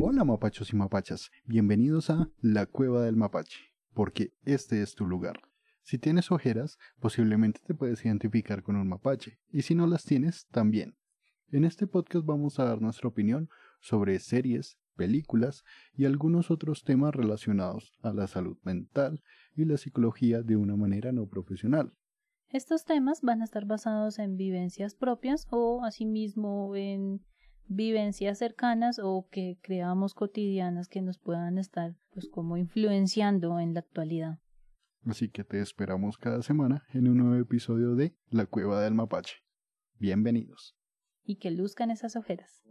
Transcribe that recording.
Hola mapachos y mapachas, bienvenidos a La Cueva del Mapache, porque este es tu lugar. Si tienes ojeras, posiblemente te puedes identificar con un mapache, y si no las tienes, también. En este podcast vamos a dar nuestra opinión sobre series, películas y algunos otros temas relacionados a la salud mental y la psicología de una manera no profesional. Estos temas van a estar basados en vivencias propias o asimismo en vivencias cercanas o que creamos cotidianas que nos puedan estar pues como influenciando en la actualidad. Así que te esperamos cada semana en un nuevo episodio de La Cueva del Mapache. Bienvenidos. Y que luzcan esas ojeras.